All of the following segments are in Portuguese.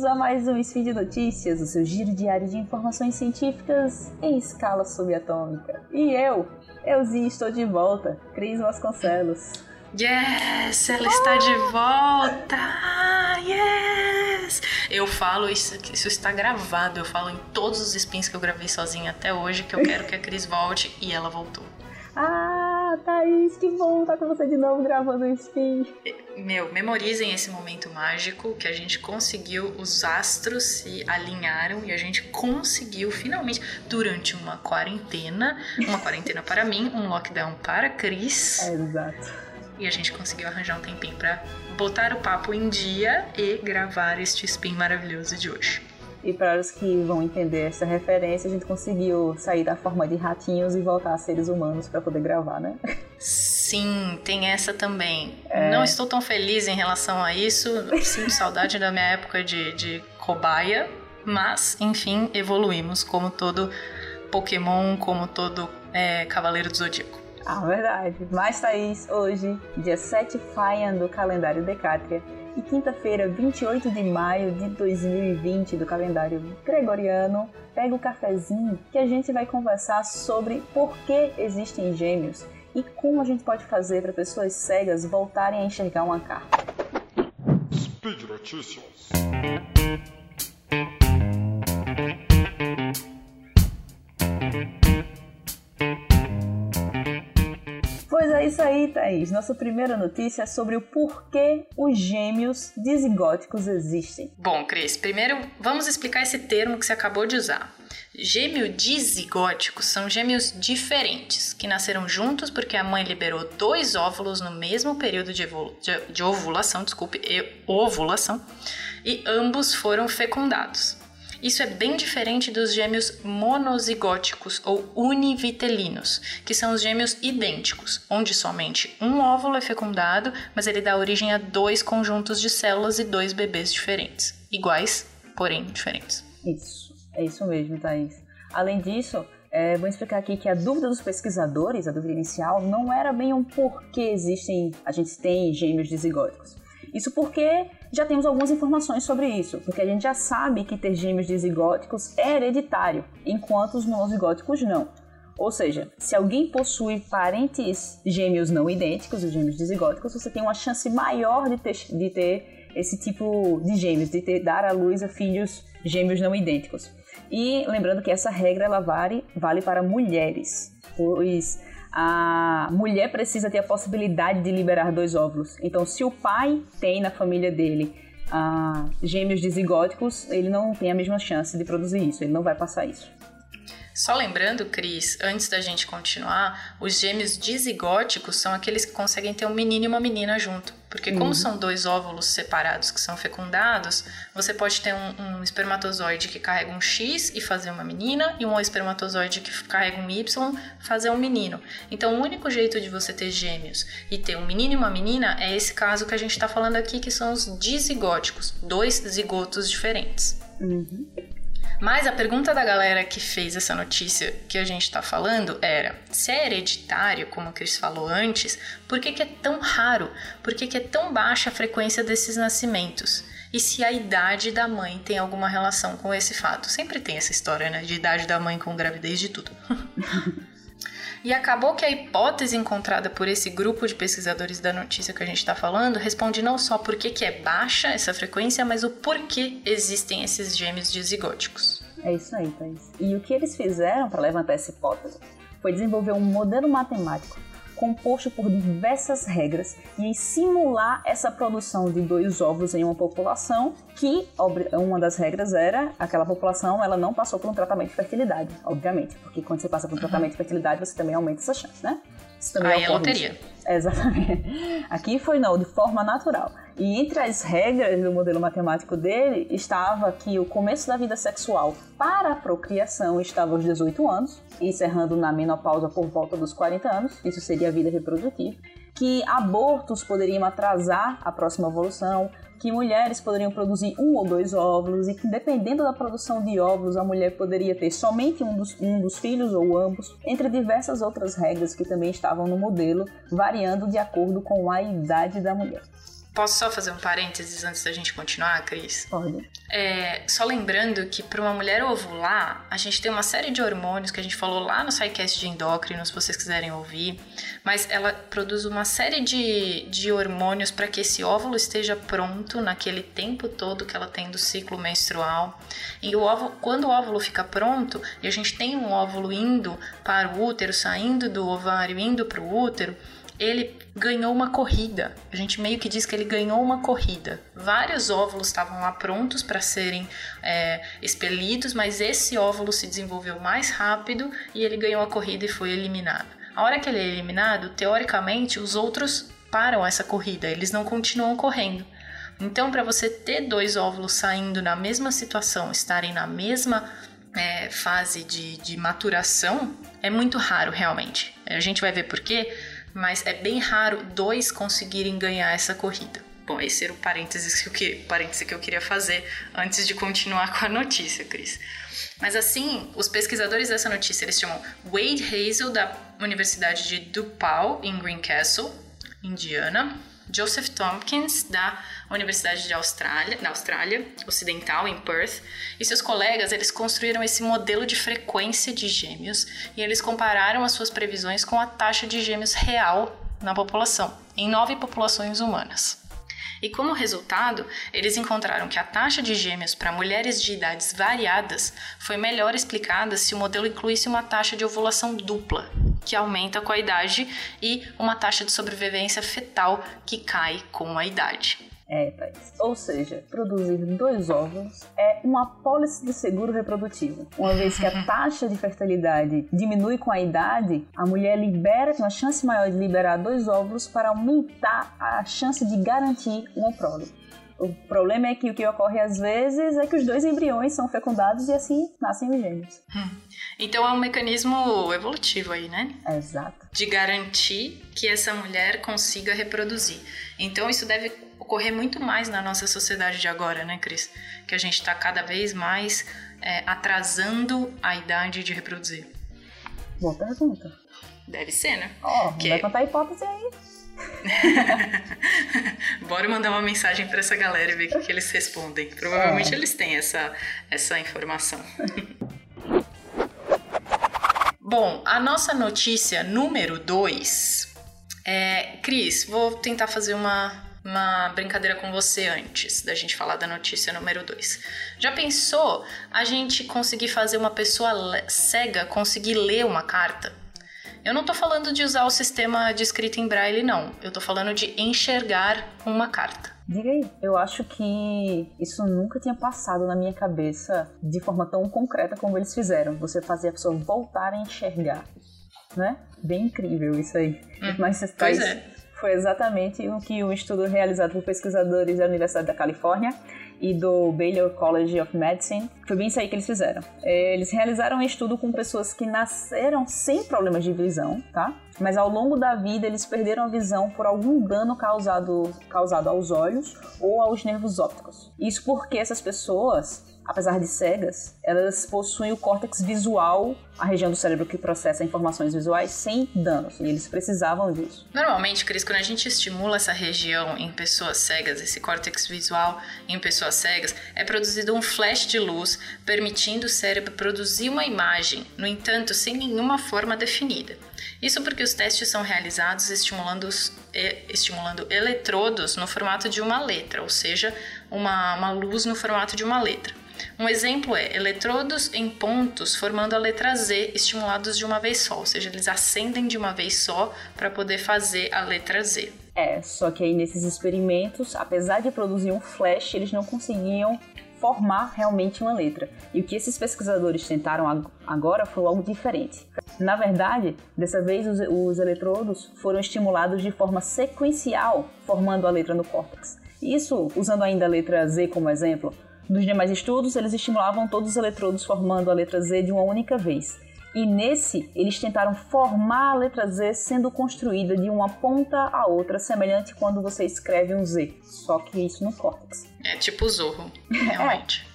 bem-vindos a mais um Spin de Notícias, o seu giro diário de informações científicas em escala subatômica. E eu, euzinho, estou de volta, Cris Vasconcelos. Yes, ela está de volta! Yes! Eu falo isso, isso está gravado, eu falo em todos os spins que eu gravei sozinha até hoje que eu quero que a Cris volte e ela voltou. Ah, Thaís, que bom estar com você de novo gravando o spin. Meu, memorizem esse momento mágico que a gente conseguiu, os astros se alinharam e a gente conseguiu finalmente, durante uma quarentena, uma quarentena para mim, um lockdown para Cris. É, exato. E a gente conseguiu arranjar um tempinho para botar o papo em dia e gravar este spin maravilhoso de hoje. E para os que vão entender essa referência, a gente conseguiu sair da forma de ratinhos e voltar a seres humanos para poder gravar, né? Sim, tem essa também. É... Não estou tão feliz em relação a isso. Sinto saudade da minha época de, de cobaia. Mas, enfim, evoluímos como todo Pokémon, como todo é, Cavaleiro do Zodíaco. Ah, verdade. Mas, Thaís, hoje, dia 7 Faian do calendário Decátria, e quinta-feira, 28 de maio de 2020 do calendário gregoriano, pega o cafezinho que a gente vai conversar sobre por que existem gêmeos e como a gente pode fazer para pessoas cegas voltarem a enxergar uma carta. Speed Notícias. Pois é isso aí, Thaís. Nossa primeira notícia é sobre o porquê os gêmeos dizigóticos existem. Bom, Cris, primeiro vamos explicar esse termo que você acabou de usar. Gêmeo dizigótico são gêmeos diferentes, que nasceram juntos porque a mãe liberou dois óvulos no mesmo período de, de, de ovulação, desculpe, ovulação, e ambos foram fecundados. Isso é bem diferente dos gêmeos monozigóticos ou univitelinos, que são os gêmeos idênticos, onde somente um óvulo é fecundado, mas ele dá origem a dois conjuntos de células e dois bebês diferentes, iguais, porém diferentes. Isso, é isso mesmo, Thaís. Além disso, é, vou explicar aqui que a dúvida dos pesquisadores, a dúvida inicial, não era bem um porquê existem, a gente tem gêmeos dizigóticos. Isso porque já temos algumas informações sobre isso, porque a gente já sabe que ter gêmeos dizigóticos é hereditário, enquanto os monozigóticos não. Ou seja, se alguém possui parentes gêmeos não idênticos, os gêmeos dizigóticos, você tem uma chance maior de ter, de ter esse tipo de gêmeos, de ter, dar à luz a filhos gêmeos não idênticos. E lembrando que essa regra ela vale, vale para mulheres, pois a mulher precisa ter a possibilidade de liberar dois óvulos. Então, se o pai tem na família dele ah, gêmeos dizigóticos, ele não tem a mesma chance de produzir isso, ele não vai passar isso. Só lembrando, Cris, antes da gente continuar, os gêmeos dizigóticos são aqueles que conseguem ter um menino e uma menina junto. Porque como uhum. são dois óvulos separados que são fecundados, você pode ter um, um, espermatozoide que carrega um X e fazer uma menina, e um espermatozoide que carrega um Y fazer um menino. Então, o único jeito de você ter gêmeos e ter um menino e uma menina é esse caso que a gente está falando aqui, que são os dizigóticos, dois zigotos diferentes. Uhum. Mas a pergunta da galera que fez essa notícia que a gente está falando era: se é hereditário, como a Cris falou antes, por que, que é tão raro? Por que, que é tão baixa a frequência desses nascimentos? E se a idade da mãe tem alguma relação com esse fato? Sempre tem essa história, né? De idade da mãe com gravidez de tudo. E acabou que a hipótese encontrada por esse grupo de pesquisadores da notícia que a gente está falando responde não só por que, que é baixa essa frequência, mas o porquê existem esses gêmeos dizigóticos. É isso aí, Thais. E o que eles fizeram para levantar essa hipótese foi desenvolver um modelo matemático composto por diversas regras e simular essa produção de dois ovos em uma população que uma das regras era aquela população ela não passou por um tratamento de fertilidade, obviamente, porque quando você passa por um tratamento de fertilidade você também aumenta essa chance, né? Isso também Aí é loteria. Exatamente. Aqui foi não, de forma natural. E entre as regras do modelo matemático dele estava que o começo da vida sexual para a procriação estava aos 18 anos, encerrando na menopausa por volta dos 40 anos, isso seria a vida reprodutiva, que abortos poderiam atrasar a próxima evolução, que mulheres poderiam produzir um ou dois óvulos e que, dependendo da produção de óvulos, a mulher poderia ter somente um dos, um dos filhos ou ambos, entre diversas outras regras que também estavam no modelo, variando de acordo com a idade da mulher. Posso só fazer um parênteses antes da gente continuar, Cris? Pode. É, só lembrando que para uma mulher ovular, a gente tem uma série de hormônios que a gente falou lá no SciCast de endócrinos, se vocês quiserem ouvir, mas ela produz uma série de, de hormônios para que esse óvulo esteja pronto naquele tempo todo que ela tem do ciclo menstrual. E o óvulo, quando o óvulo fica pronto e a gente tem um óvulo indo para o útero, saindo do ovário, indo para o útero, ele ganhou uma corrida. A gente meio que diz que ele ganhou uma corrida. Vários óvulos estavam lá prontos para serem é, expelidos, mas esse óvulo se desenvolveu mais rápido e ele ganhou a corrida e foi eliminado. A hora que ele é eliminado, teoricamente, os outros param essa corrida, eles não continuam correndo. Então, para você ter dois óvulos saindo na mesma situação, estarem na mesma é, fase de, de maturação, é muito raro realmente. A gente vai ver por quê mas é bem raro dois conseguirem ganhar essa corrida. Bom, esse era o parênteses que eu, que, parênteses que eu queria fazer antes de continuar com a notícia, Cris. Mas assim, os pesquisadores dessa notícia, eles chamam Wade Hazel, da Universidade de DePaul, em Greencastle, Indiana, Joseph Tompkins, da Universidade de Austrália, na Austrália Ocidental, em Perth, e seus colegas eles construíram esse modelo de frequência de gêmeos e eles compararam as suas previsões com a taxa de gêmeos real na população, em nove populações humanas. E como resultado, eles encontraram que a taxa de gêmeos para mulheres de idades variadas foi melhor explicada se o modelo incluísse uma taxa de ovulação dupla, que aumenta com a idade, e uma taxa de sobrevivência fetal que cai com a idade. É, Thaís. Ou seja, produzir dois óvulos é uma pólice de seguro reprodutivo. Uma vez que a taxa de fertilidade diminui com a idade, a mulher libera, tem uma chance maior de liberar dois óvulos para aumentar a chance de garantir uma prole. O problema é que o que ocorre às vezes é que os dois embriões são fecundados e assim nascem os gêmeos. Hum. Então é um mecanismo evolutivo aí, né? exato. De garantir que essa mulher consiga reproduzir. Então isso deve ocorrer muito mais na nossa sociedade de agora, né, Cris? Que a gente está cada vez mais é, atrasando a idade de reproduzir. Boa pergunta. Deve ser, né? Ó, oh, que... vai contar a hipótese aí. Bora mandar uma mensagem para essa galera e ver o que, que eles respondem. Provavelmente é. eles têm essa, essa informação. Bom, a nossa notícia número 2 é. Cris, vou tentar fazer uma uma brincadeira com você antes da gente falar da notícia número 2. Já pensou a gente conseguir fazer uma pessoa cega conseguir ler uma carta? Eu não tô falando de usar o sistema de escrita em braille, não. Eu tô falando de enxergar uma carta. Diga aí, eu acho que isso nunca tinha passado na minha cabeça de forma tão concreta como eles fizeram. Você fazer a pessoa voltar a enxergar, né? Bem incrível isso aí. Hum, Mas você pois é foi exatamente o que o estudo realizado por pesquisadores da Universidade da Califórnia e do Baylor College of Medicine. Foi bem isso aí que eles fizeram. Eles realizaram um estudo com pessoas que nasceram sem problemas de visão, tá? Mas ao longo da vida eles perderam a visão por algum dano causado, causado aos olhos ou aos nervos ópticos. Isso porque essas pessoas apesar de cegas, elas possuem o córtex visual, a região do cérebro que processa informações visuais, sem danos. E eles precisavam disso. Normalmente, Cris, quando a gente estimula essa região em pessoas cegas, esse córtex visual em pessoas cegas, é produzido um flash de luz, permitindo o cérebro produzir uma imagem, no entanto, sem nenhuma forma definida. Isso porque os testes são realizados estimulando, estimulando eletrodos no formato de uma letra, ou seja, uma, uma luz no formato de uma letra. Um exemplo é eletrodos em pontos formando a letra Z estimulados de uma vez só, ou seja, eles acendem de uma vez só para poder fazer a letra Z. É, só que aí nesses experimentos, apesar de produzir um flash, eles não conseguiam formar realmente uma letra. E o que esses pesquisadores tentaram agora foi algo diferente. Na verdade, dessa vez os, os eletrodos foram estimulados de forma sequencial, formando a letra no córtex. Isso, usando ainda a letra Z como exemplo, nos demais estudos, eles estimulavam todos os eletrodos formando a letra Z de uma única vez. E nesse, eles tentaram formar a letra Z sendo construída de uma ponta a outra, semelhante quando você escreve um Z, só que isso no córtex. É tipo Zorro, realmente.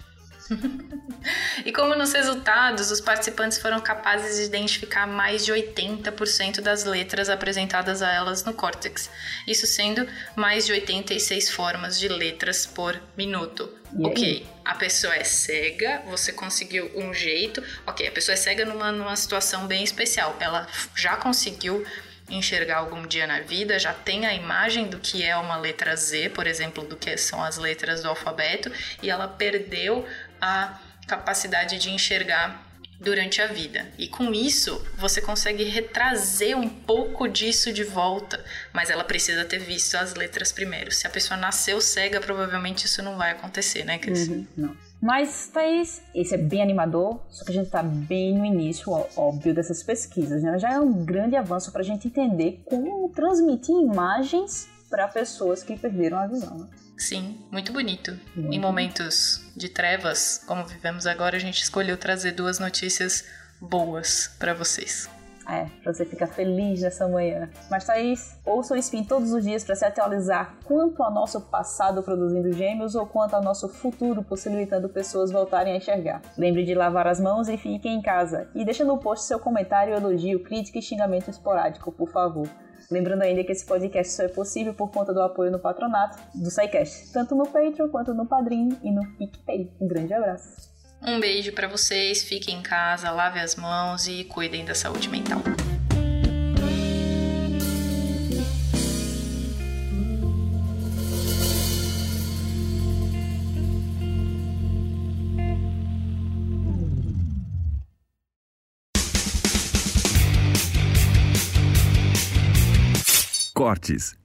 e como nos resultados, os participantes foram capazes de identificar mais de 80% das letras apresentadas a elas no córtex, isso sendo mais de 86 formas de letras por minuto. Ok, a pessoa é cega, você conseguiu um jeito. Ok, a pessoa é cega numa, numa situação bem especial. Ela já conseguiu enxergar algum dia na vida, já tem a imagem do que é uma letra Z, por exemplo, do que são as letras do alfabeto, e ela perdeu a capacidade de enxergar durante a vida. E com isso, você consegue retrazer um pouco disso de volta, mas ela precisa ter visto as letras primeiro. Se a pessoa nasceu cega, provavelmente isso não vai acontecer, né, Cris? Uhum, não. Mas, Thaís, esse é bem animador, só que a gente está bem no início, óbvio, dessas pesquisas, né? Já é um grande avanço para a gente entender como transmitir imagens para pessoas que perderam a visão. Né? Sim, muito bonito. Muito. Em momentos de trevas, como vivemos agora, a gente escolheu trazer duas notícias boas para vocês. É, pra você ficar feliz nessa manhã. Mas Thaís, ouça o Spin todos os dias para se atualizar quanto ao nosso passado produzindo gêmeos ou quanto ao nosso futuro possibilitando pessoas voltarem a enxergar. Lembre de lavar as mãos e fique em casa. E deixa no post seu comentário, elogio, crítica e xingamento esporádico, por favor. Lembrando ainda que esse podcast só é possível por conta do apoio no patronato do SciCast, tanto no Patreon quanto no Padrim e no PicPay. Um grande abraço. Um beijo para vocês, fiquem em casa, lavem as mãos e cuidem da saúde mental.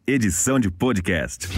Edição de podcast.